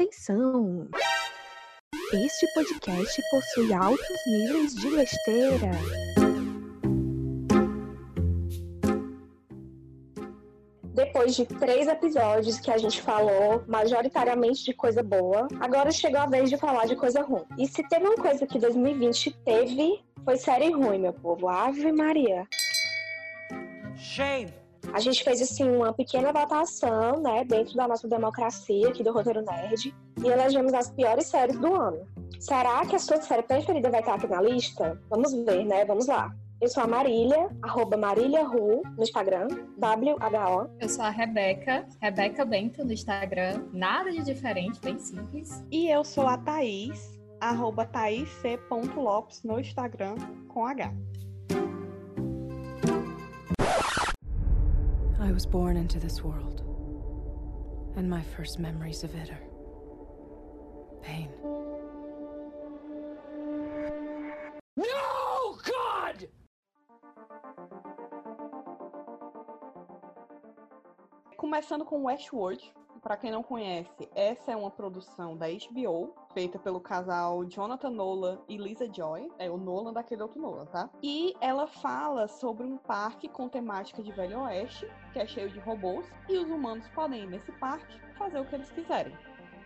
Atenção! Este podcast possui altos níveis de besteira. Depois de três episódios que a gente falou majoritariamente de coisa boa, agora chegou a vez de falar de coisa ruim. E se teve uma coisa que 2020 teve, foi série ruim, meu povo. Ave Maria. Shame! A gente fez assim uma pequena votação, né, dentro da nossa democracia aqui do Roteiro Nerd, e elegemos as piores séries do ano. Será que a sua série preferida vai estar aqui na lista? Vamos ver, né? Vamos lá. Eu sou a Marília, arroba maríliaru no Instagram, W-H-O. Eu sou a Rebeca, Rebeca Bento no Instagram. Nada de diferente, bem simples. E eu sou a Thaís, arroba thaís.lopes no Instagram com H. I was born into this world, and my first memories of it are pain. No, God! Começando com Westworld. Para quem não conhece, essa é uma produção da HBO, feita pelo casal Jonathan Nolan e Lisa Joy. É o Nolan daquele outro Nolan, tá? E ela fala sobre um parque com temática de Velho Oeste, que é cheio de robôs, e os humanos podem ir nesse parque fazer o que eles quiserem.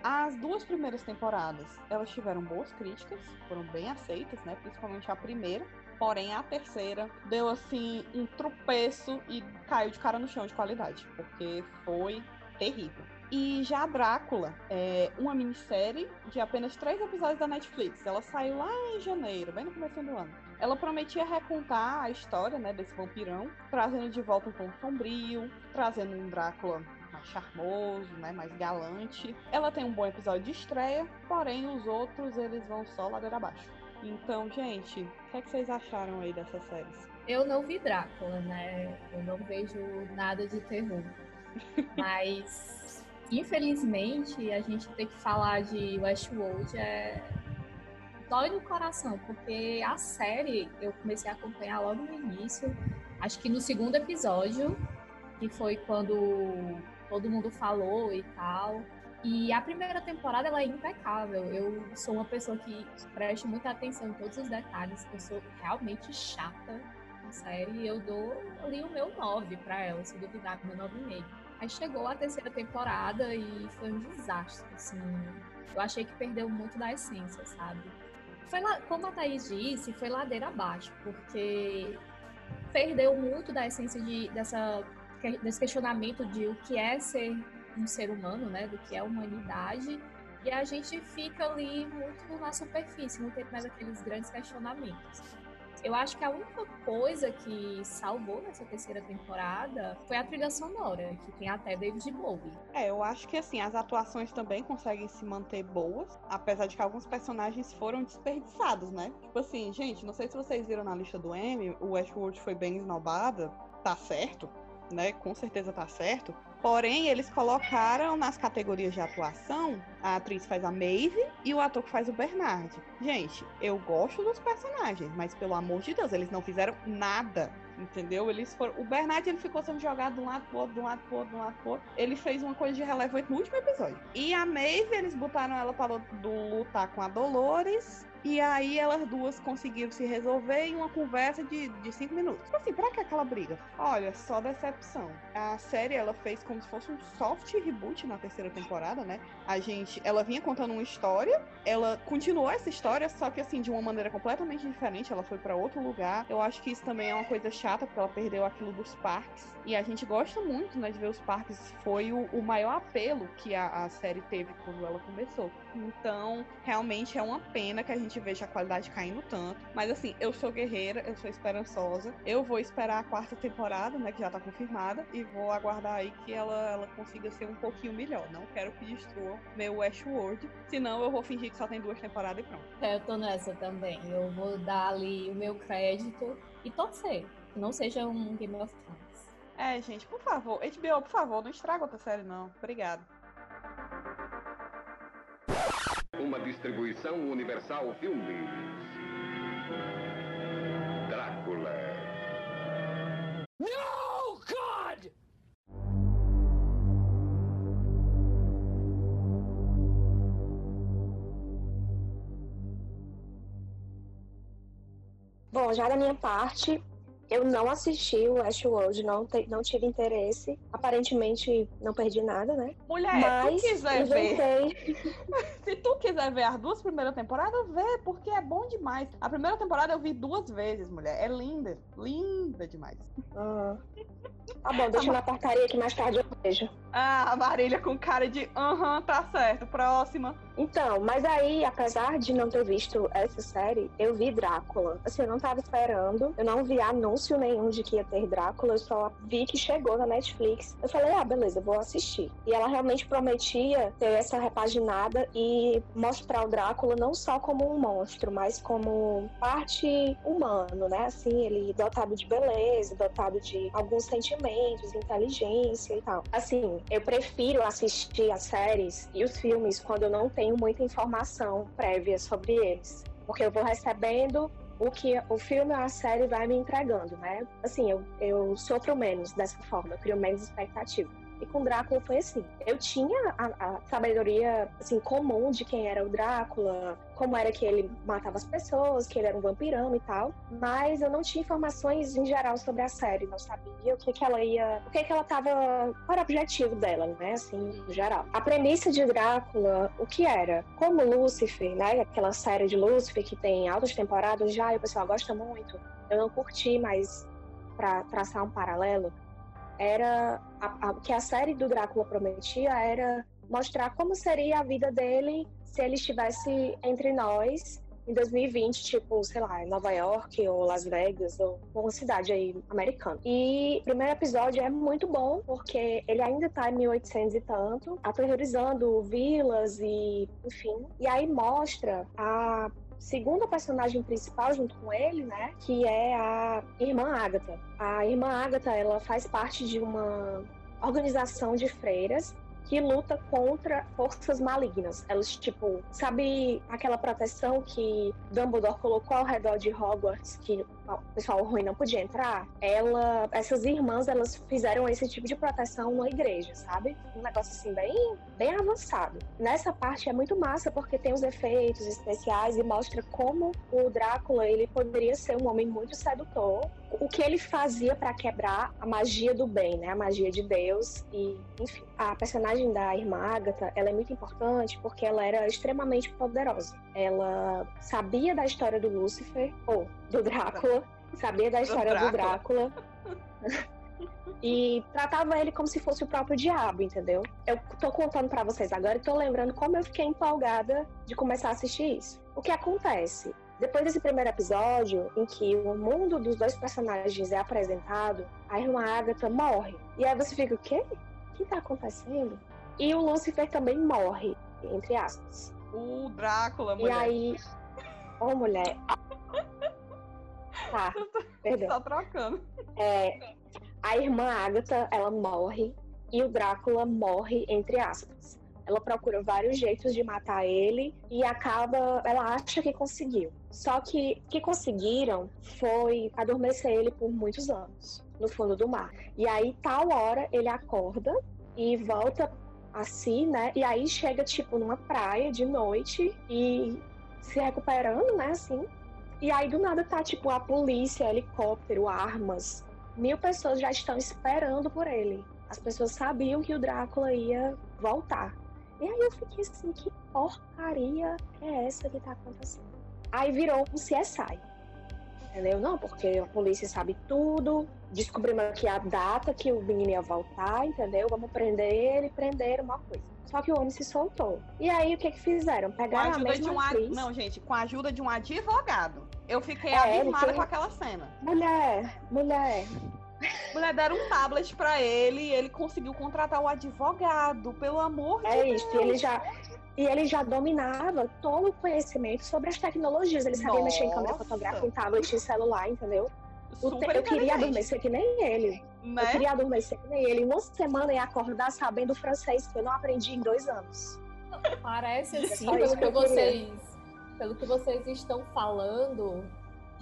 As duas primeiras temporadas, elas tiveram boas críticas, foram bem aceitas, né? Principalmente a primeira. Porém, a terceira deu assim um tropeço e caiu de cara no chão de qualidade, porque foi terrível. E já a Drácula é uma minissérie de apenas três episódios da Netflix. Ela saiu lá em janeiro, bem no começo do ano. Ela prometia recontar a história né, desse vampirão, trazendo de volta um tom sombrio, trazendo um Drácula mais charmoso, né, mais galante. Ela tem um bom episódio de estreia, porém os outros eles vão só ladeira abaixo. Então, gente, o que, é que vocês acharam aí dessas séries? Eu não vi Drácula, né? Eu não vejo nada de terror. Mas, infelizmente, a gente ter que falar de Westworld é dói no coração, porque a série eu comecei a acompanhar logo no início, acho que no segundo episódio, que foi quando todo mundo falou e tal. E a primeira temporada ela é impecável. Eu sou uma pessoa que presta muita atenção em todos os detalhes. Eu sou realmente chata na série e eu dou ali o meu 9 para ela, se duvidar, meu 9,5. Aí chegou a terceira temporada e foi um desastre, assim. Eu achei que perdeu muito da essência, sabe? Foi lá, como a Thaís disse, foi ladeira abaixo, porque perdeu muito da essência de, dessa, desse questionamento de o que é ser um ser humano, né? Do que é humanidade. E a gente fica ali muito na superfície, não tem mais aqueles grandes questionamentos. Eu acho que a única coisa que salvou nessa terceira temporada foi a trilha sonora, que tem até David Bowie. É, eu acho que assim, as atuações também conseguem se manter boas, apesar de que alguns personagens foram desperdiçados, né? Tipo assim, gente, não sei se vocês viram na lista do Emmy, o Westworld foi bem esnobada, tá certo, né? Com certeza tá certo. Porém, eles colocaram nas categorias de atuação, a atriz faz a Maeve e o ator que faz o Bernard. Gente, eu gosto dos personagens, mas pelo amor de Deus, eles não fizeram nada. Entendeu? Eles foram. O Bernard ele ficou sendo jogado de um lado pro outro, de um lado pro outro, de um lado pro outro. Ele fez uma coisa de relevante no último episódio. E a Maeve, eles botaram ela para lutar com a Dolores. E aí elas duas conseguiram se resolver em uma conversa de, de cinco minutos. Tipo assim, pra que aquela briga? Olha, só decepção. A série ela fez como se fosse um soft reboot na terceira temporada, né? A gente, ela vinha contando uma história, ela continuou essa história, só que assim, de uma maneira completamente diferente, ela foi para outro lugar. Eu acho que isso também é uma coisa chata, porque ela perdeu aquilo dos parques. E a gente gosta muito, né, de ver os parques. Foi o, o maior apelo que a, a série teve quando ela começou. Então, realmente é uma pena que a gente veja a qualidade caindo tanto. Mas assim, eu sou guerreira, eu sou esperançosa. Eu vou esperar a quarta temporada, né, que já tá confirmada, e vou aguardar aí que ela, ela consiga ser um pouquinho melhor. Não quero que destrua meu Westworld, senão eu vou fingir que só tem duas temporadas e pronto. É, eu tô nessa também. Eu vou dar ali o meu crédito e torcer. Que não seja um Game of Thrones. É, gente, por favor, HBO, por favor, não estraga outra série, não. Obrigado. uma distribuição universal filmes. Drácula. No, God! Bom, já da minha parte, eu não assisti o Westworld, não, te- não tive interesse. Aparentemente, não perdi nada, né? Mulher, Mas tu quiser ver. inventei. Se tu quiser ver as duas primeiras temporadas, vê, porque é bom demais. A primeira temporada eu vi duas vezes, mulher. É linda. Linda demais. Ah. Tá bom, deixa na portaria que mais tarde eu vejo. Ah, a Marília com cara de aham, tá certo. Próxima. Então, mas aí, apesar de não ter visto essa série, eu vi Drácula. Assim, eu não tava esperando, eu não vi anúncio nenhum de que ia ter Drácula, eu só vi que chegou na Netflix. Eu falei, ah, beleza, vou assistir. E ela realmente prometia ter essa repaginada e mostrar o Drácula não só como um monstro, mas como parte humano, né? Assim, ele dotado de beleza, dotado de alguns sentimentos, inteligência e tal. Assim, eu prefiro assistir as séries e os filmes quando eu não tenho muita informação prévia sobre eles. Porque eu vou recebendo o que o filme ou a série vai me entregando, né? Assim, eu, eu sofro menos dessa forma, eu crio menos expectativa. E com Drácula foi assim. Eu tinha a, a sabedoria assim, comum de quem era o Drácula, como era que ele matava as pessoas, que ele era um vampirão e tal, mas eu não tinha informações em geral sobre a série, não sabia o que, que ela ia, o que, que ela tava, qual era o objetivo dela, né, assim, em geral. A premissa de Drácula, o que era? Como Lúcifer, né, aquela série de Lúcifer que tem altas temporadas já e o pessoal gosta muito, eu não curti, mas para traçar um paralelo, era a, a, que a série do Drácula prometia era mostrar como seria a vida dele se ele estivesse entre nós em 2020, tipo, sei lá, Nova York ou Las Vegas ou uma cidade aí americana. E o primeiro episódio é muito bom porque ele ainda tá em 1800 e tanto, aterrorizando vilas e, enfim. E aí mostra a segunda personagem principal junto com ele, né, que é a irmã Agatha. A irmã Agatha, ela faz parte de uma organização de freiras que luta contra forças malignas. Elas, tipo, sabe aquela proteção que Dumbledore colocou ao redor de Hogwarts, que pessoal ruim não podia entrar? Ela, essas irmãs, elas fizeram esse tipo de proteção na igreja, sabe? Um negócio assim bem, bem avançado. Nessa parte é muito massa porque tem os efeitos especiais e mostra como o Drácula, ele poderia ser um homem muito sedutor, o que ele fazia para quebrar a magia do bem, né? A magia de Deus e, enfim, a personagem da irmã Agatha, ela é muito importante porque ela era extremamente poderosa. Ela sabia da história do Lúcifer ou do Drácula, sabia da história do Drácula. e tratava ele como se fosse o próprio diabo, entendeu? Eu tô contando para vocês agora e tô lembrando como eu fiquei empolgada de começar a assistir isso. O que acontece? Depois desse primeiro episódio, em que o mundo dos dois personagens é apresentado, a irmã Agatha morre. E aí você fica, o quê? O que tá acontecendo? E o Lúcifer também morre, entre aspas. O Drácula, mulher. E aí. Ô, oh, mulher. Tá, perdão. Tá trocando. É, a irmã Agatha, ela morre e o Drácula morre, entre aspas. Ela procura vários jeitos de matar ele e acaba, ela acha que conseguiu. Só que o que conseguiram foi adormecer ele por muitos anos no fundo do mar. E aí, tal hora, ele acorda e volta a si, né? E aí chega, tipo, numa praia de noite e se recuperando, né? Assim. E aí, do nada, tá, tipo, a polícia, helicóptero, armas. Mil pessoas já estão esperando por ele. As pessoas sabiam que o Drácula ia voltar. E aí eu fiquei assim, que porcaria é essa que tá acontecendo? Aí virou um CSI. Entendeu? Não, porque a polícia sabe tudo, descobrimos aqui a data que o menino ia voltar, entendeu? Vamos prender ele, prender uma coisa. Só que o homem se soltou. E aí o que que fizeram? Pegaram com a, mesma de um atriz. Não, gente, com a ajuda de um advogado. Eu fiquei É, abismada com aquela cena. Mulher, mulher. Mulher deram um tablet pra ele e ele conseguiu contratar o advogado, pelo amor de É Deus. isso. E ele já. E ele já dominava todo o conhecimento sobre as tecnologias. Ele sabia mexer em câmera Nossa. fotográfica, em tablet, em celular, entendeu? Super eu queria adormecer que nem ele. Eu Né? queria adormecer que nem ele. Uma semana e acordar sabendo francês, que eu não aprendi em dois anos. Parece assim, só isso pelo que que eu queria. vocês, pelo que vocês estão falando,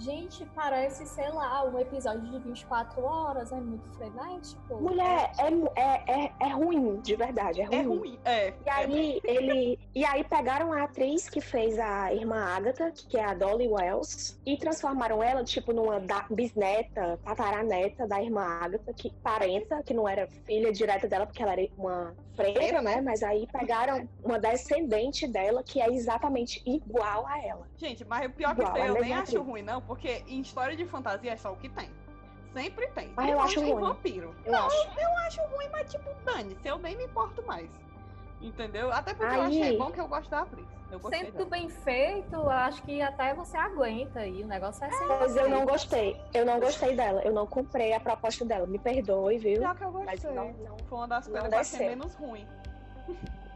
Gente, parece, sei lá, um episódio de 24 horas, é muito frenético. Mulher, é, é, é, é ruim, de verdade, é ruim. É ruim. É. E aí, ele. E aí pegaram a atriz que fez a irmã Agatha, que é a Dolly Wells, e transformaram ela, tipo, numa da- bisneta, tataraneta da irmã Agatha, que parenta, que não era filha direta dela, porque ela era uma freira, né? Mas aí pegaram uma descendente dela que é exatamente igual a ela. Gente, mas o pior que Igual, isso aí a eu nem mesma acho atriz. ruim, não, porque em história de fantasia é só o que tem. Sempre tem. Mas eu acho ruim. vampiro. Eu acho. Eu acho ruim, mas tipo, dane-se, eu nem me importo mais. Entendeu? Até porque eu Aí- achei bom que eu gosto da atriz. Eu gostei Sendo dela. bem feito, eu acho que até você aguenta aí. O negócio é ser. Mas eu não gostei. Eu não gostei dela. Eu não comprei a proposta dela. Me perdoe, viu? Pior que eu Mas gostei. não, não. Foi uma das não coisas que eu achei menos ruim.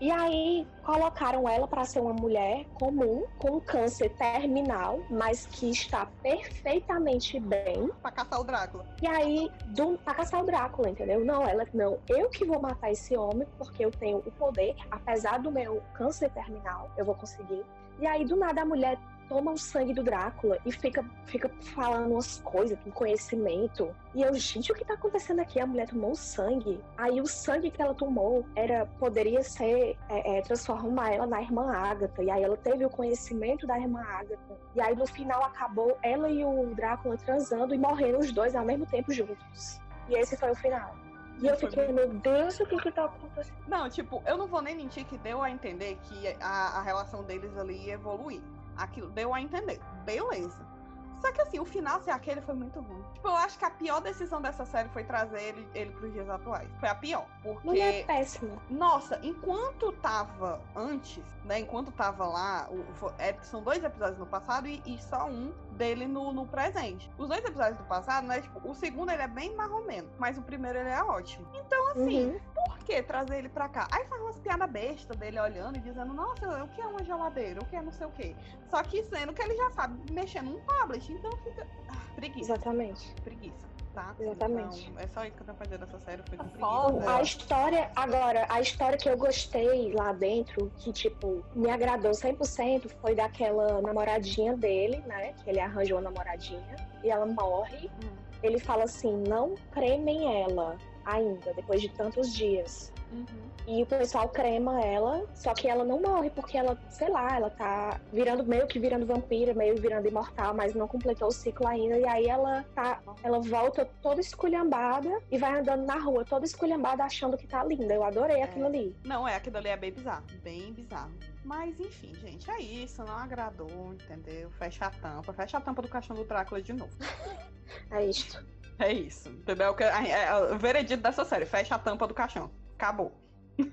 E aí colocaram ela para ser uma mulher comum, com câncer terminal, mas que está perfeitamente bem. Pra caçar o Drácula. E aí, do, pra caçar o Drácula, entendeu? Não, ela não. Eu que vou matar esse homem, porque eu tenho o poder, apesar do meu câncer terminal, eu vou conseguir. E aí, do nada, a mulher toma o sangue do Drácula e fica, fica falando umas coisas com conhecimento. E eu, gente, o que tá acontecendo aqui? A mulher tomou o sangue. Aí o sangue que ela tomou era poderia ser é, é, transformar ela na irmã Ágata. E aí ela teve o conhecimento da irmã Ágata. E aí no final acabou ela e o Drácula transando e morrendo os dois ao mesmo tempo juntos. E esse foi o final. E eu fiquei, meu Deus, o que que tá acontecendo? Não, tipo, eu não vou nem mentir que deu a entender que a, a relação deles ali ia evoluir. Aquilo deu a entender. Beleza. Só que assim, o final ser aquele foi muito ruim. Tipo, eu acho que a pior decisão dessa série foi trazer ele, ele pros dias atuais. Foi a pior. Porque. Mulher é péssima. Nossa, enquanto tava antes, né? Enquanto tava lá, o- é, são dois episódios no passado e, e só um dele no, no presente. Os dois episódios do passado, né? Tipo, o segundo ele é bem marromeno, mas o primeiro ele é ótimo. Então, assim, Uhum. Por que trazer ele pra cá? Aí faz umas piadas bestas dele olhando e dizendo, nossa, o que é uma geladeira? O que é não sei o quê? Só que sendo que ele já sabe mexer num tablet, então fica. Ah, preguiça. Exatamente. Preguiça, tá? Exatamente. Então, é só isso que eu tenho pra dizer dessa série. Foi com. A história, agora, a história que eu gostei lá dentro, que, tipo, me agradou 100%, foi daquela namoradinha dele, né? Que ele arranjou uma namoradinha e ela morre. Hum. Ele fala assim: não cremem ela ainda, depois de tantos dias. Uhum. E o pessoal crema ela, só que ela não morre, porque ela, sei lá, ela tá virando meio que virando vampira, meio virando imortal, mas não completou o ciclo ainda. E aí ela tá, ela volta toda esculhambada e vai andando na rua, toda esculhambada, achando que tá linda. Eu adorei aquilo ali. Não, é, aquilo ali é bem bizarro. Bem bizarro. Mas enfim, gente, é isso. Não agradou, entendeu? Fecha a tampa. Fecha a tampa do caixão do Drácula de novo. É isto. É isso. Entendeu? Que- É, é o veredito dessa série. Fecha a tampa do caixão. Acabou.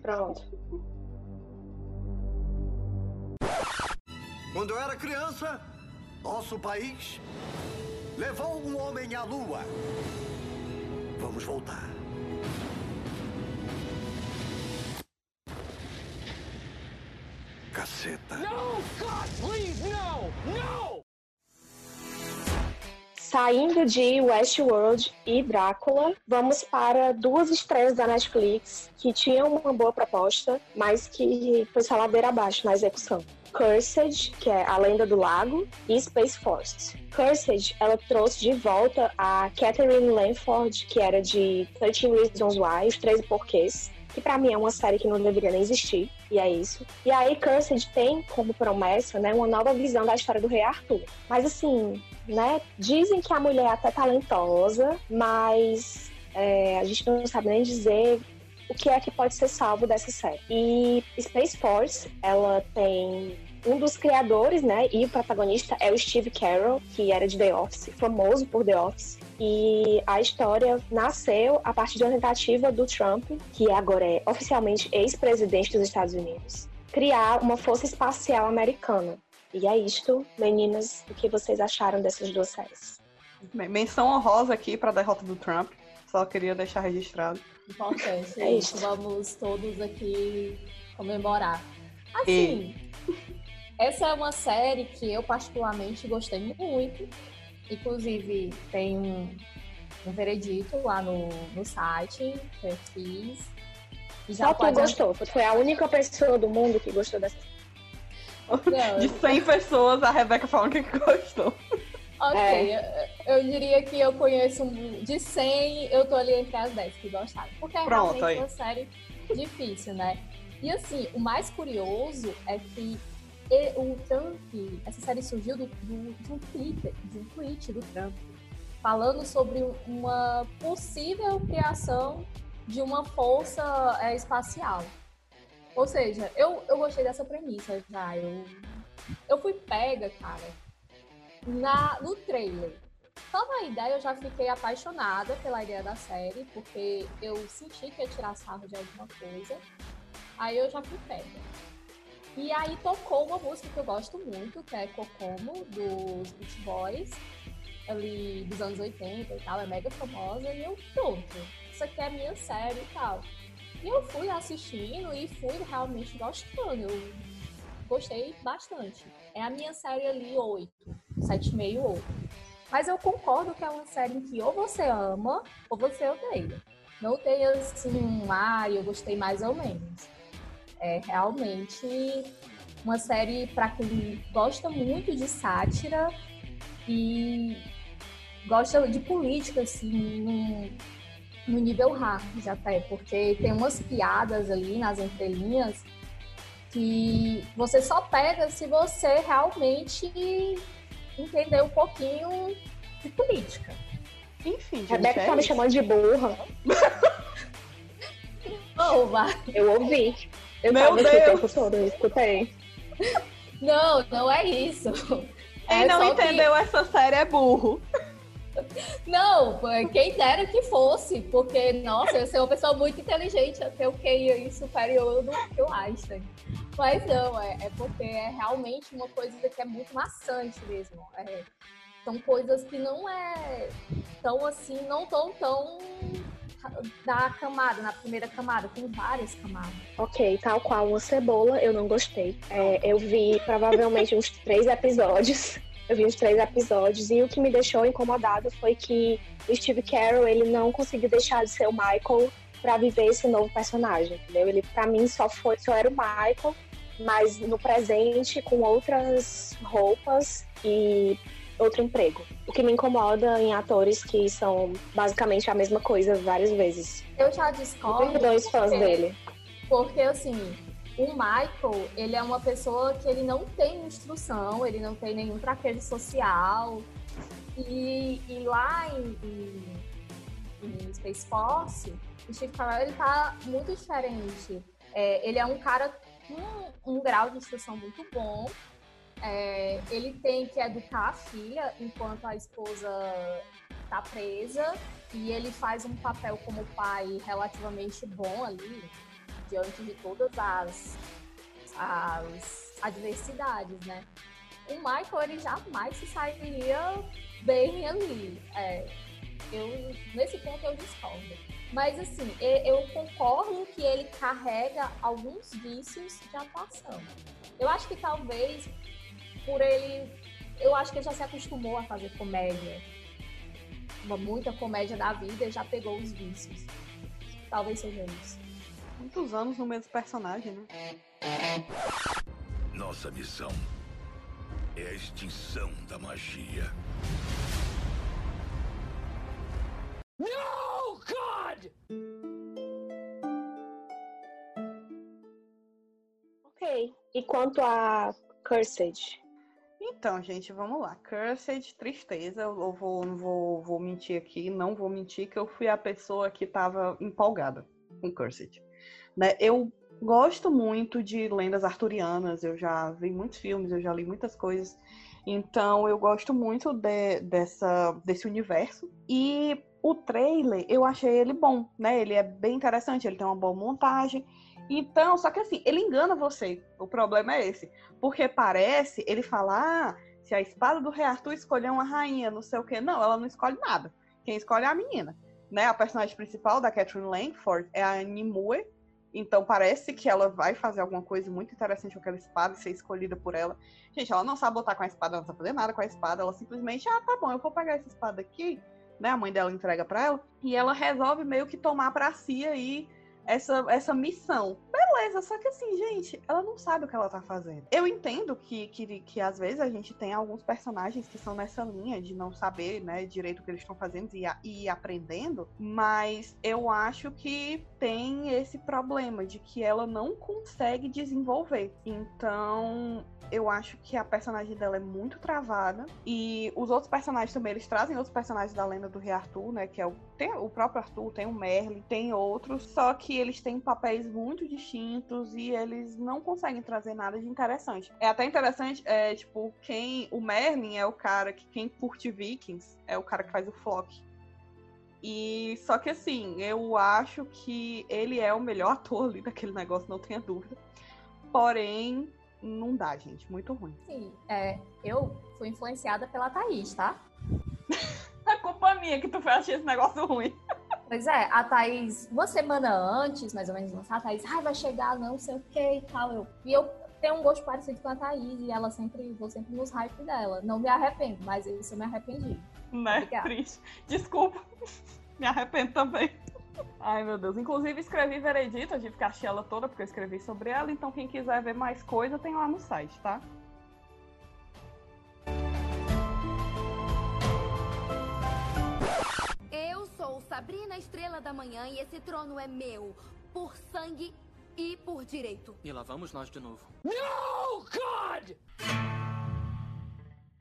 Pronto. Quando eu era criança, nosso país levou um homem à lua. Vamos voltar. Caceta. No! God, please, no! No! Saindo de Westworld e Drácula, vamos para duas estreias da Netflix que tinham uma boa proposta, mas que foi só ladeira abaixo na execução. Cursed, que é A Lenda do Lago, e Space Force. Cursed, ela trouxe de volta a Catherine Lanford, que era de 13 Reasons Why, Os 13 Porquês, que pra mim é uma série que não deveria nem existir, e é isso. E aí Cursed tem como promessa, né, uma nova visão da história do Rei Arthur. Mas assim, né, dizem que a mulher é até talentosa, mas é, a gente não sabe nem dizer o que é que pode ser salvo dessa série. E Space Force, ela tem um dos criadores, né, e o protagonista é o Steve Carell, que era de The Office, famoso por The Office. E a história nasceu a partir de uma tentativa do Trump, que agora é oficialmente ex-presidente dos Estados Unidos, criar uma força espacial americana. E é isto, meninas, o que vocês acharam dessas duas séries? Men- Menção honrosa aqui pra derrota do Trump. Só queria deixar registrado. Importante. É isso. Vamos todos aqui comemorar. Assim, essa é uma série que eu particularmente gostei muito. Inclusive, tem um, um veredito lá no, no site que eu fiz. E Só tu gostou, tu foi a única pessoa do mundo que gostou dessa Não, De 100 pessoas, a Rebeca falando que gostou. Ok, É. eu, eu diria que eu conheço um- de 100, eu tô ali entre as 10 que gostaram. Porque é Pronto, realmente aí. uma série difícil, né? E assim, o mais curioso é que o Trump, essa série surgiu do, do- de um tweet, de um tweet do Trump, falando sobre uma possível criação de uma força é, espacial. Ou seja, eu, eu gostei dessa premissa já. Eu, eu fui pega, cara, na, no trailer. Só na ideia eu já fiquei apaixonada pela ideia da série, porque eu senti que ia tirar sarro de alguma coisa. Aí eu já fui pega. E aí tocou uma música que eu gosto muito, que é Kokomo, dos Beach Boys, ali dos anos 80 e tal, é mega famosa, e eu, pronto, isso aqui é minha série e tal. E eu fui assistindo e fui realmente gostando, eu gostei bastante. É a minha série ali 8, 7,5, 8. Mas eu concordo que é uma série em que ou você ama ou você odeia. Não tem assim um, ah, eu gostei mais ou menos. É realmente uma série para quem gosta muito de sátira e gosta de política, assim, no nível hard até, porque tem umas piadas ali nas entrelinhas que você só pega se você realmente entender um pouquinho de política. Enfim, gente, Rebeca é tá me chamando de burra. Não, vai. Eu ouvi. Eu Meu o Deus. tempo todo, eu escutei. Não, não é isso. Quem É não só que- entendeu essa série é burro. Não, quem dera que fosse, porque, nossa, eu sou uma pessoa muito inteligente, tenho o QI superior do que o Einstein. Mas não, é, é porque é realmente uma coisa que é muito maçante mesmo. É, são coisas que não é tão assim, não tão tão da camada, na primeira camada, tem várias camadas. Ok, tal qual uma cebola, eu não gostei. É, eu vi provavelmente uns três episódios. Eu vi uns três episódios e o que me deixou incomodada foi que o Steve Carell ele não conseguiu deixar de ser o Michael pra viver esse novo personagem, entendeu? Ele pra mim só foi, só era o Michael, mas no presente com outras roupas e outro emprego. O que me incomoda em atores que são basicamente a mesma coisa várias vezes. Eu já discordo. dois fãs porque- dele. Porque, assim, o Michael, ele é uma pessoa que ele não tem instrução, ele não tem nenhum traquejo social. E, e lá em, em, em Space Force, o Steve Carell, ele tá muito diferente. É, ele é um cara com um grau de instrução muito bom. É, ele tem que educar a filha enquanto a esposa tá presa. E ele faz um papel como pai relativamente bom ali, diante de todas as, as adversidades, né? O Michael, ele jamais se sairia bem ali. É, eu, nesse ponto eu discordo. Mas, assim, eu concordo que ele carrega alguns vícios de atuação. Eu acho que talvez por ele. Eu acho que ele já se acostumou a fazer comédia. Muita comédia da vida e já pegou os vícios. Talvez seja isso. Muitos anos no mesmo personagem, né? Nossa missão é a extinção da magia. No, God! Ok. E quanto a Cursed? Então, gente, vamos lá. Cursed, tristeza. Eu vou, não vou, vou mentir aqui, não vou mentir que eu fui a pessoa que estava empolgada com Cursed. Né? Eu gosto muito de lendas arturianas, eu já vi muitos filmes, eu já li muitas coisas. Então, eu gosto muito de- dessa, desse universo. E o trailer, eu achei ele bom, né? Ele é bem interessante, ele tem uma boa montagem. Então, só que assim, ele engana você. O problema é esse. Porque parece, ele fala, ah, se a espada do rei Arthur escolher uma rainha, não sei o quê. Não, ela não escolhe nada. Quem escolhe é a menina. Né? A personagem principal da Catherine Langford é a Nimue. Então parece que ela vai fazer alguma coisa muito interessante com aquela espada e ser escolhida por ela. Gente, ela não sabe botar com a espada, ela não sabe fazer nada com a espada. Ela simplesmente, ah, tá bom, eu vou pegar essa espada aqui. Né? A mãe dela entrega pra ela. E ela resolve meio que tomar pra si aí essa, essa missão. Beleza, só que assim, gente, ela não sabe o que ela tá fazendo. Eu entendo que, que, que às vezes a gente tem alguns personagens que são nessa linha de não saber, né, direito o que eles estão fazendo e, e aprendendo, mas eu acho que tem esse problema de que ela não consegue desenvolver. Então, eu acho que a personagem dela é muito travada. E os outros personagens também, eles trazem outros personagens da lenda do Rei Arthur, né? Que é o, tem o próprio Arthur, tem o Merlin, tem outros. Só que eles têm papéis muito distintos e eles não conseguem trazer nada de interessante. É até interessante, é, tipo, quem. O Merlin é o cara que quem curte Vikings, é o cara que faz o Flock. E só que assim, eu acho que ele é o melhor ator ali daquele negócio, não tenha dúvida. Porém, não dá, gente. Muito ruim. Sim, é, eu fui influenciada pela Thaís, tá? A culpa minha que tu foi achar esse negócio ruim. Pois é, a Thaís, uma semana antes, mais ou menos, lançar, a Thaís, ai, vai chegar, não sei o que e tal. Eu, e eu tenho um gosto parecido com a Thaís e ela sempre, vou sempre nos hype dela. Não me arrependo, mas isso eu me arrependi. Né? Obrigada. Triste. Desculpa. Me arrependo também. Ai, meu Deus. Inclusive, escrevi Veredito, eu tive que achar ela toda, porque eu escrevi sobre ela. Então, quem quiser ver mais coisa, tem lá no site, tá? Eu sou Sabrina Estrela da Manhã e esse trono é meu. Por sangue e por direito. E lá vamos nós de novo. No, God!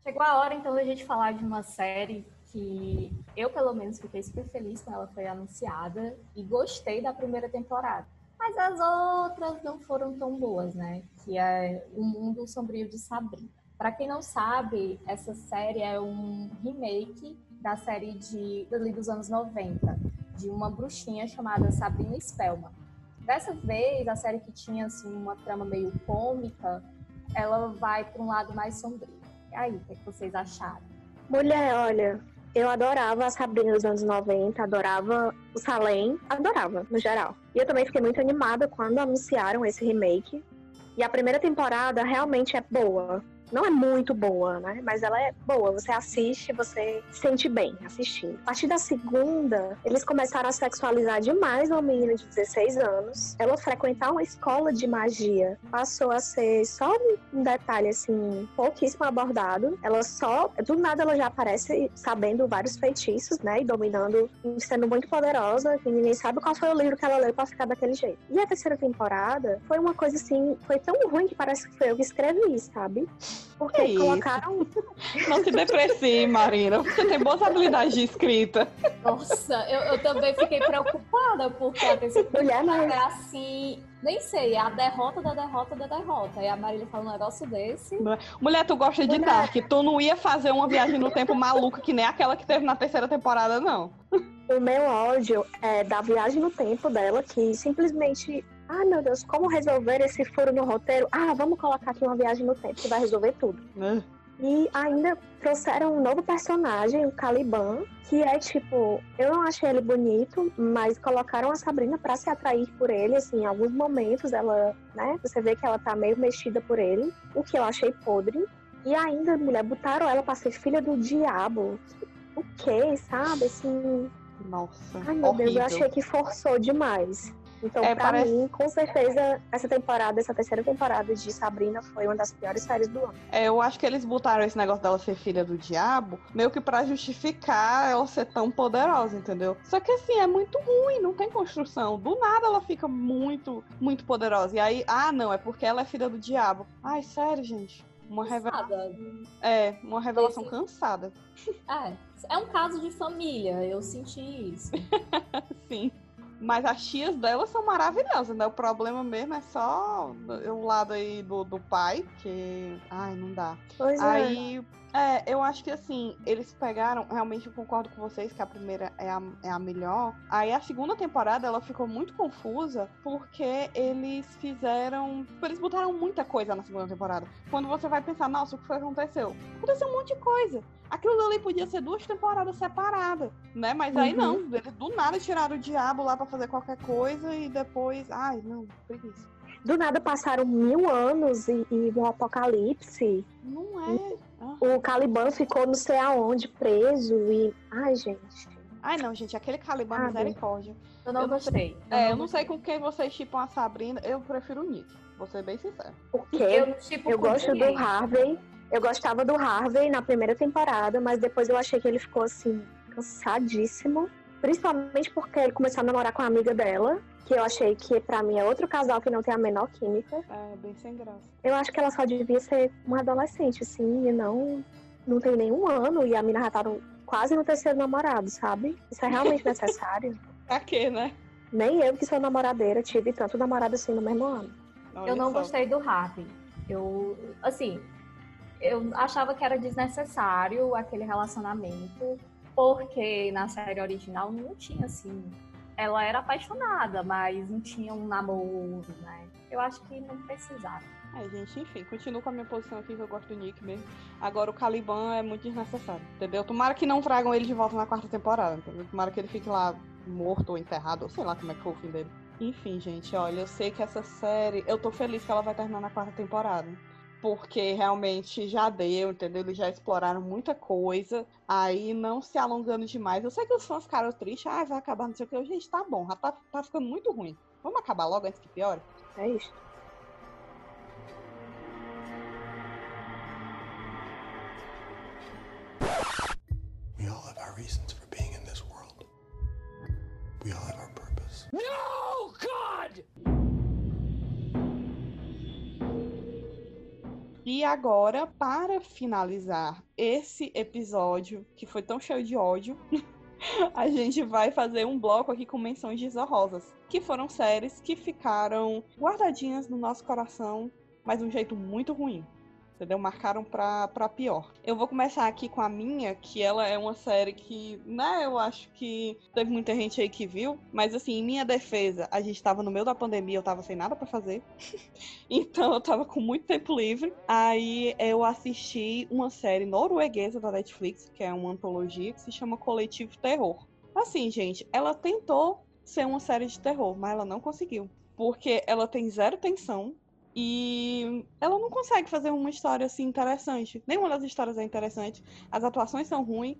Chegou a hora, então, da gente falar de uma série que eu, pelo menos, fiquei super feliz quando ela foi anunciada e gostei da primeira temporada. Mas as outras não foram tão boas, né? Que é O Mundo Sombrio de Sabrina. Para quem não sabe, essa série é um remake da série de, ali dos anos 90, de uma bruxinha chamada Sabrina Spellman. Dessa vez, a série que tinha assim, uma trama meio cômica, ela vai para um lado mais sombrio. E aí, o que, é que vocês acharam? Mulher, olha, eu adorava a Sabrina dos anos 90, adorava o Salem, adorava, no geral. E eu também fiquei muito animada quando anunciaram esse remake. E a primeira temporada realmente é boa. Não é muito boa, né? Mas ela é boa. Você assiste, você se sente bem assistindo. A partir da segunda, eles começaram a sexualizar demais uma menina de 16 anos. Ela frequentar uma escola de magia passou a ser só um detalhe, assim, pouquíssimo abordado. Ela só, do nada, ela já aparece sabendo vários feitiços, né? E dominando, e sendo muito poderosa, que ninguém sabe qual foi o livro que ela leu pra ficar daquele jeito. E a terceira temporada foi uma coisa assim, foi tão ruim que parece que foi eu que escrevi, sabe? Porque Que isso? colocaram. Não se deprecie, Marina. Você tem boas habilidades de escrita. Nossa, eu, eu também fiquei preocupada, porque a terceira Mulher, mas- é assim, nem sei, é a derrota da derrota da derrota. E a Marília fala um negócio desse. Mulher, tu gosta de Mulher. Dark. Tu não ia fazer uma viagem no tempo maluca que nem aquela que teve na terceira temporada, não. O meu ódio é da viagem no tempo dela, que simplesmente. Ah, meu Deus, como resolver esse furo no roteiro? Ah, vamos colocar aqui uma viagem no tempo que vai resolver tudo. Né? E ainda trouxeram um novo personagem, o Caliban, que é tipo, eu não achei ele bonito, mas colocaram a Sabrina pra se atrair por ele, assim, em alguns momentos ela, né, você vê que ela tá meio mexida por ele, o que eu achei podre. E ainda, mulher, botaram ela pra ser filha do diabo. O quê, sabe? Assim, Nossa. ai meu Deus, eu horrível. achei que forçou demais. Então, É, pra parece- mim, com certeza, essa temporada, essa terceira temporada de Sabrina foi uma das piores séries do ano. É, eu acho que eles botaram esse negócio dela ser filha do diabo meio que pra justificar ela ser tão poderosa, entendeu? Só que assim, é muito ruim, não tem construção. Do nada ela fica muito, muito poderosa. E aí, ah, não, é porque ela é filha do diabo. Ai, sério, gente. Uma revelação. Cansada. É, uma revelação Esse- cansada. É, é um caso de família, eu senti isso. Sim. Mas as tias dela são maravilhosas, né? O problema mesmo é só o lado aí do, do pai, que. Ai, não dá. Pois é. Aí, é, eu acho que assim, eles pegaram, realmente eu concordo com vocês que a primeira é a, é a melhor. Aí a segunda temporada ela ficou muito confusa porque eles fizeram. Eles botaram muita coisa na segunda temporada. Quando você vai pensar, nossa, o que foi que aconteceu? Aconteceu um monte de coisa. Aquilo ali podia ser duas temporadas separadas, né? Mas aí Uhum. não, eles do nada tiraram o diabo lá pra fazer qualquer coisa e depois. Ai, não, preguiça. Do nada passaram mil anos e, e um apocalipse. Não é. Ah. O Caliban ficou não sei aonde preso e. Ai, gente. Ai, não, gente, aquele Caliban, Ah, misericórdia. Eu não Eu gostei. Eu É, não eu não sei com quem vocês chipam a Sabrina, eu prefiro o Nick, vou ser bem sincero. Porque Eu, tipo eu gosto do ninguém. Harvey. Eu gostava do Harvey na primeira temporada, mas depois eu achei que ele ficou assim, cansadíssimo. Principalmente porque ele começou a namorar com a amiga dela, que eu achei que pra mim é outro casal que não tem a menor química. É, bem sem graça. Eu acho que ela só devia ser uma adolescente, assim, e não, não tem nenhum ano, e a mina já tá no- quase no terceiro namorado, sabe? Isso é realmente necessário. Pra quê, né? Nem eu, que sou namoradeira, tive tanto namorado assim no mesmo ano. Olha Eu não só. gostei do Harvey. Eu, assim, eu achava que era desnecessário aquele relacionamento, porque na série original não tinha, assim. Ela era apaixonada, mas não tinha um namoro, né? Eu acho que não precisava. É, gente, enfim, continuo com a minha posição aqui, que eu gosto do Nick mesmo. Agora o Caliban é muito desnecessário, entendeu? Tomara que não tragam ele de volta na quarta temporada, entendeu? Tomara que ele fique lá morto ou enterrado, ou sei lá como é que foi o fim dele. Enfim, gente, olha, eu sei que essa série, eu tô feliz que ela vai terminar na quarta temporada. Porque realmente já deu, entendeu? Eles já exploraram muita coisa. Aí não se alongando demais. Eu sei que os fãs ficaram tristes. Ah, vai acabar, não sei o que. Gente, tá bom, já tá, tá ficando muito ruim. Vamos acabar logo antes que piore? É isso. We all have our reasons E agora, para finalizar esse episódio, que foi tão cheio de ódio, a gente vai fazer um bloco aqui com menções desonrosas, que foram séries que ficaram guardadinhas no nosso coração, mas de um jeito muito ruim. Entendeu? Marcaram pra pior. Eu vou começar aqui com a minha, que ela é uma série que, né, eu acho que teve muita gente aí que viu, mas assim, em minha defesa, a gente tava no meio da pandemia, eu tava sem nada pra fazer. Então eu tava com muito tempo livre. Aí eu assisti uma série norueguesa da Netflix, que é uma antologia, que se chama Coletivo Terror. Assim, gente, ela tentou ser uma série de terror, mas ela não conseguiu. Porque ela tem zero tensão e ela não consegue fazer uma história assim interessante. Nenhuma das histórias é interessante. As atuações são ruins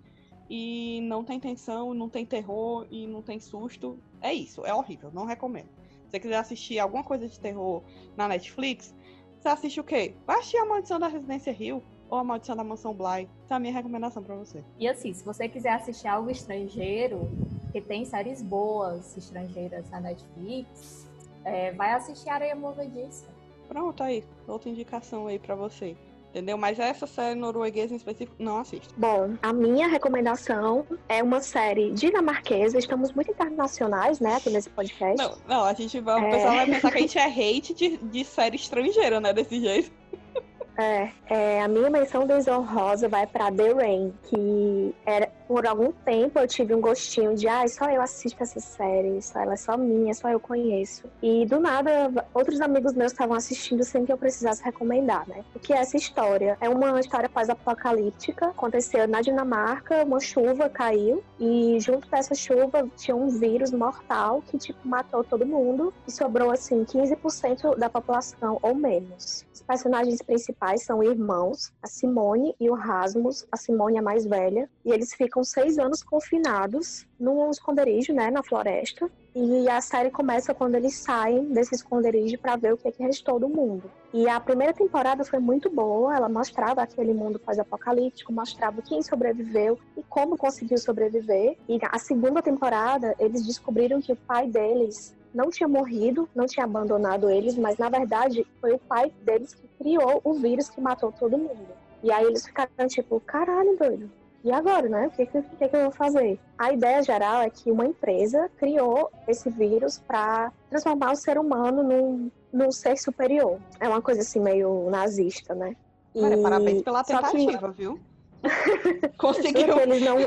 e não tem tensão, não tem terror e não tem susto. É isso, é horrível, não recomendo. Se você quiser assistir alguma coisa de terror na Netflix, você assiste o quê? Vai assistir A Maldição da Residência Hill ou A Maldição da Mansão Bly. Essa é a minha recomendação pra você. E assim, se você quiser assistir algo estrangeiro, que tem séries boas estrangeiras na Netflix, é, vai assistir Areia Movediça. Pronto, aí. Outra indicação aí pra você. Entendeu? Mas essa série norueguesa em específico, não assista. Bom, a minha recomendação é uma série dinamarquesa. Estamos muito internacionais, né, aqui nesse podcast. Não, não, a gente vai. O É. pessoal vai pensar que a gente é hate de, de série estrangeira, né? Desse jeito. É, é, a minha menção desonrosa vai pra The Rain, que era, por algum tempo eu tive um gostinho de, ah, só eu assisto essa série, só ela é só minha, só eu conheço. E do nada, outros amigos meus estavam assistindo sem que eu precisasse recomendar, né? O que é essa história? É uma história pós-apocalíptica, aconteceu na Dinamarca, uma chuva caiu, e junto dessa chuva tinha um vírus mortal que, tipo, matou todo mundo, e sobrou, assim, 15% da população ou menos. Os personagens principais são irmãos, a Simone e o Rasmus. A Simone é mais velha. E eles ficam seis anos confinados num esconderijo, né, na floresta. E a série começa quando eles saem desse esconderijo para ver o que, é que restou do mundo. E a primeira temporada foi muito boa. Ela mostrava aquele mundo pós-apocalíptico, mostrava quem sobreviveu e como conseguiu sobreviver. E a segunda temporada, eles descobriram que o pai deles não tinha morrido, não tinha abandonado eles, mas na verdade foi o pai deles que criou o vírus que matou todo mundo. E aí eles ficaram tipo, caralho, doido. E agora, né? O que, que, que, que eu vou fazer? A ideia geral é que uma empresa criou esse vírus para transformar o ser humano num, num ser superior. É uma coisa assim meio nazista, né? Olha, E- parabéns pela só que- tentativa, viu? Conseguiu. eles não.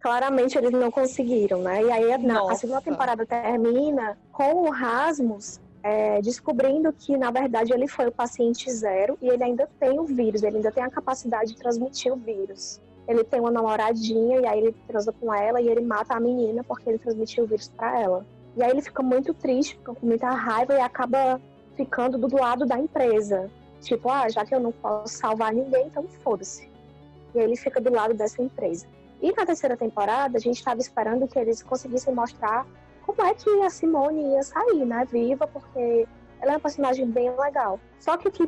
Claramente eles não conseguiram, né? E aí na, a Nossa. segunda temporada termina com o Rasmus é, descobrindo que, na verdade, ele foi o paciente zero e ele ainda tem o vírus, ele ainda tem a capacidade de transmitir o vírus. Ele tem uma namoradinha e aí ele transa com ela e ele mata a menina porque ele transmitiu o vírus para ela. E aí ele fica muito triste, fica com muita raiva e acaba ficando do lado da empresa. Tipo, ah, já que eu não posso salvar ninguém, então foda-se. E aí ele fica do lado dessa empresa. E na terceira temporada, a gente estava esperando que eles conseguissem mostrar como é que a Simone ia sair, né, viva, porque ela é uma personagem bem legal. Só que que,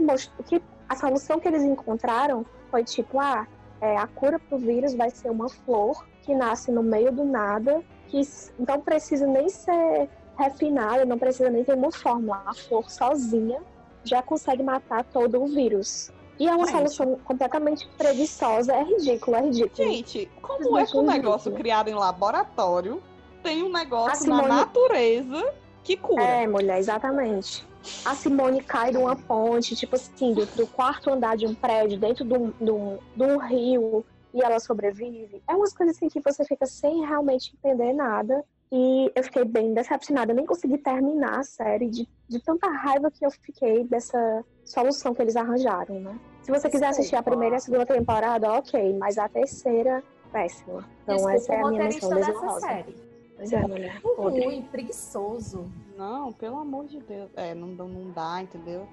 que a solução que eles encontraram foi tipo, ah, é, a cura pro vírus vai ser uma flor que nasce no meio do nada, que não precisa nem ser refinada, não precisa nem ter uma fórmula. A flor sozinha já consegue matar todo o vírus. E é uma Gente. solução completamente preguiçosa, é ridículo, é ridículo. Gente, como é que um negócio criado em laboratório tem um negócio Simone- na natureza que cura? É, mulher, exatamente. A Simone cai de uma ponte, tipo assim, do, do quarto andar de um prédio, dentro de um, de, um, de um rio, e ela sobrevive. É umas coisas assim que você fica sem realmente entender nada. E eu fiquei bem decepcionada, eu nem consegui terminar a série de, de tanta raiva que eu fiquei dessa solução que eles arranjaram, né? Se você quiser assistir a primeira e a segunda temporada, ok, mas a terceira, péssima. Então Desculpa essa é a minha menção dessa desonrosa. série. Pois é, mulher. Muito podre. ruim, preguiçoso. Não, pelo amor de Deus. É, não, dá- não dá, entendeu?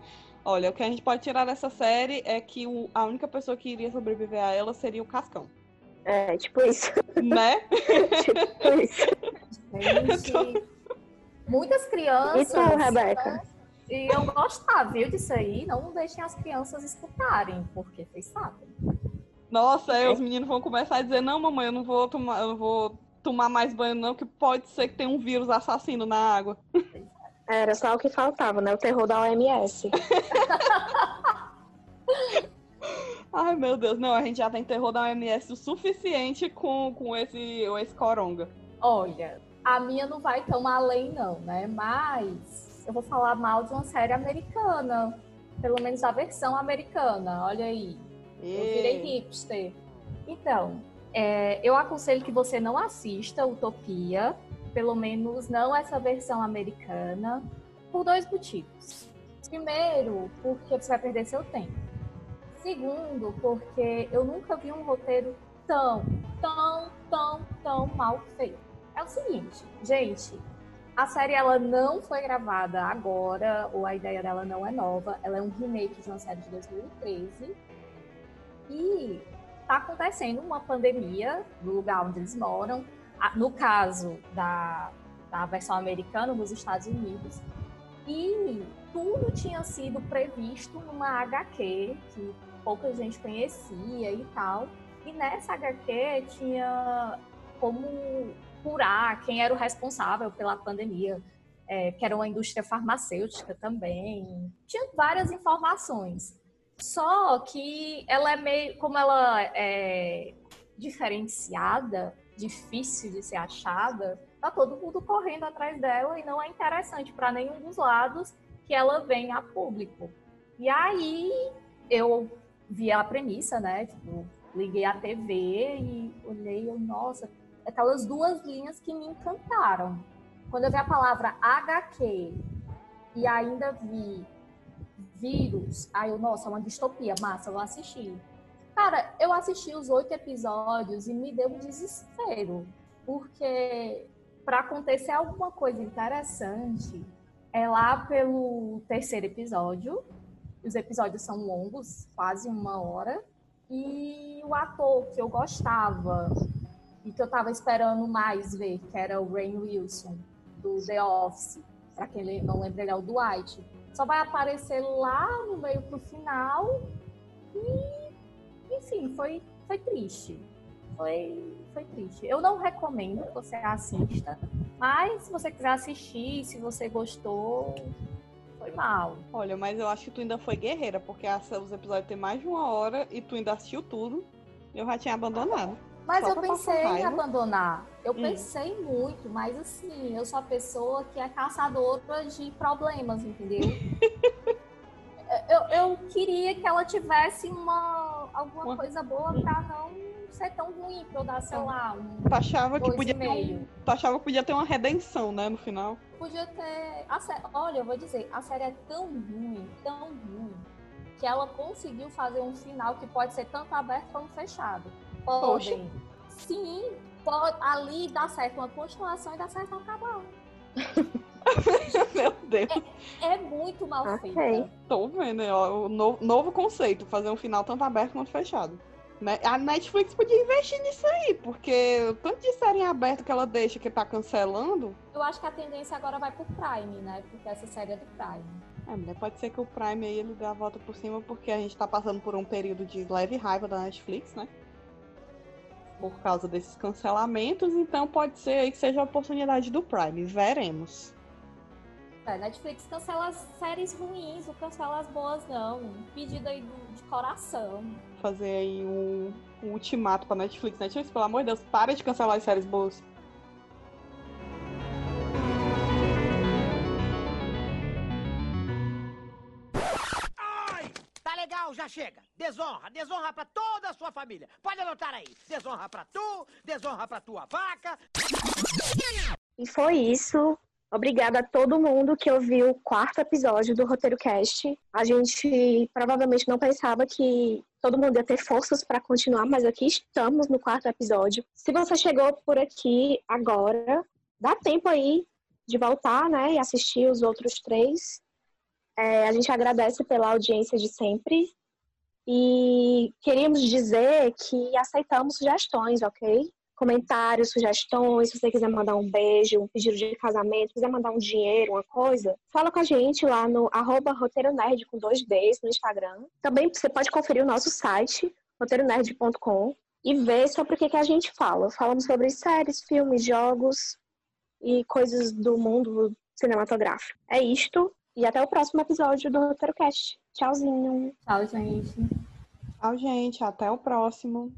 Olha, o que a gente pode tirar dessa série é que o- a única pessoa que iria sobreviver a ela seria o Cascão. É, tipo isso. Né? tipo isso. Gente, muitas crianças. E tu, Rebeca? E eu gostar, viu, disso aí. Não deixem as crianças escutarem, porque vocês sabem. Nossa, aí os meninos vão começar a dizer, não, mamãe, eu não vou tomar, eu não vou tomar mais banho, não, que pode ser que tenha um vírus assassino na água. Era só o que faltava, né? O terror da OMS. Ai, meu Deus, não, a gente já tem terror da OMS o suficiente com, com esse, esse coronga. Olha, a minha não vai tão além, não, né? Mas eu vou falar mal de uma série americana. Pelo menos a versão americana. Olha aí. Eu virei hipster. Então, é, eu aconselho que você não assista Utopia, pelo menos não essa versão americana, por dois motivos. Primeiro, porque você vai perder seu tempo. Segundo, porque eu nunca vi um roteiro tão, tão, tão, tão mal feito. É o seguinte, gente, a série ela não foi gravada agora, ou a ideia dela não é nova, ela é um remake de uma série de 2013. E tá acontecendo uma pandemia no lugar onde eles moram. No caso da, da versão americana, nos Estados Unidos. E tudo tinha sido previsto numa HQ que pouca gente conhecia e tal. E nessa HQ tinha como curar quem era o responsável pela pandemia, é, que era uma indústria farmacêutica também. Tinha várias informações. Só que ela é meio. Como ela é diferenciada, difícil de ser achada, tá todo mundo correndo atrás dela e não é interessante para nenhum dos lados que ela venha a público. E aí eu vi a premissa, né? Tipo, liguei a TV e olhei, eu, nossa, aquelas duas linhas que me encantaram. Quando eu vi a palavra HQ e ainda vi vírus, aí eu, nossa, uma distopia, massa, vou assistir. Cara, eu assisti os oito episódios e me deu um desespero, porque para acontecer alguma coisa interessante, é lá pelo terceiro episódio. Os episódios são longos, quase uma hora. E o ator que eu gostava e que eu tava esperando mais ver, que era o Rain Wilson, do The Office. Pra quem não lembra, ele é o Dwight. Só vai aparecer lá no meio pro final. E, enfim, foi, foi triste. Foi, foi triste. Eu não recomendo que você assista, mas se você quiser assistir, se você gostou, foi mal. Olha, mas eu acho que tu ainda foi guerreira, porque os episódios têm mais de uma hora e tu ainda assistiu tudo. Eu já tinha abandonado. Mas Só eu pensei em abandonar. Eu Hum. pensei muito, mas assim, eu sou a pessoa que é caçadora de problemas, entendeu? eu, eu queria que ela tivesse uma, alguma Uma- coisa boa pra não ser tão ruim, pra eu dar, sei lá, um. Tu achava que podia ter um, Tu achava que podia ter uma redenção, né, no final. Podia ter. a sé- Olha, eu vou dizer, a série é tão ruim, tão ruim, que ela conseguiu fazer um final que pode ser tanto aberto como fechado. Podem. Sim, pode, ali dá certo uma continuação e dá certo um acabar. Meu Deus. É muito mal Ok. feita. Tô vendo, ó, o novo, novo conceito, fazer um final tanto aberto quanto fechado. Né? A Netflix podia investir nisso aí, porque o tanto de série em aberto que ela deixa que tá cancelando. Eu acho que a tendência agora vai pro Prime, né? Porque essa série é do Prime. É, mulher, pode ser que o Prime aí ele dê a volta por cima, porque a gente tá passando por um período de leve raiva da Netflix, né? Por causa desses cancelamentos, então pode ser aí que seja a oportunidade do Prime. Veremos. É, Netflix cancela as séries ruins, não cancela as boas, não. Pedido aí do- de coração. Fazer aí um, um ultimato pra Netflix. Netflix, pelo amor de Deus, para de cancelar as séries boas. Já chega. Desonra, desonra pra toda a sua família. Pode anotar aí. Desonra pra tu, desonra pra tua vaca. E foi isso. Obrigada a todo mundo que ouviu o quarto episódio do Roteiro Cast. A gente provavelmente não pensava que todo mundo ia ter forças para continuar, mas aqui estamos no quarto episódio. Se você chegou por aqui agora, dá tempo aí de voltar, né, e assistir os outros três. É, a gente agradece pela audiência de sempre. E queríamos dizer que aceitamos sugestões, ok? Comentários, sugestões, se você quiser mandar um beijo, um pedido de casamento, quiser mandar um dinheiro, uma coisa, fala com a gente lá no arroba roteiro nerd com dois Ds no Instagram. Também você pode conferir o nosso site, roteironerd.com, e ver sobre o que, que a gente fala. Falamos sobre séries, filmes, jogos e coisas do mundo cinematográfico. É isto, e até o próximo episódio do Roteiro Cast. Tchauzinho. Tchau, gente. Tchau, gente. Até o próximo.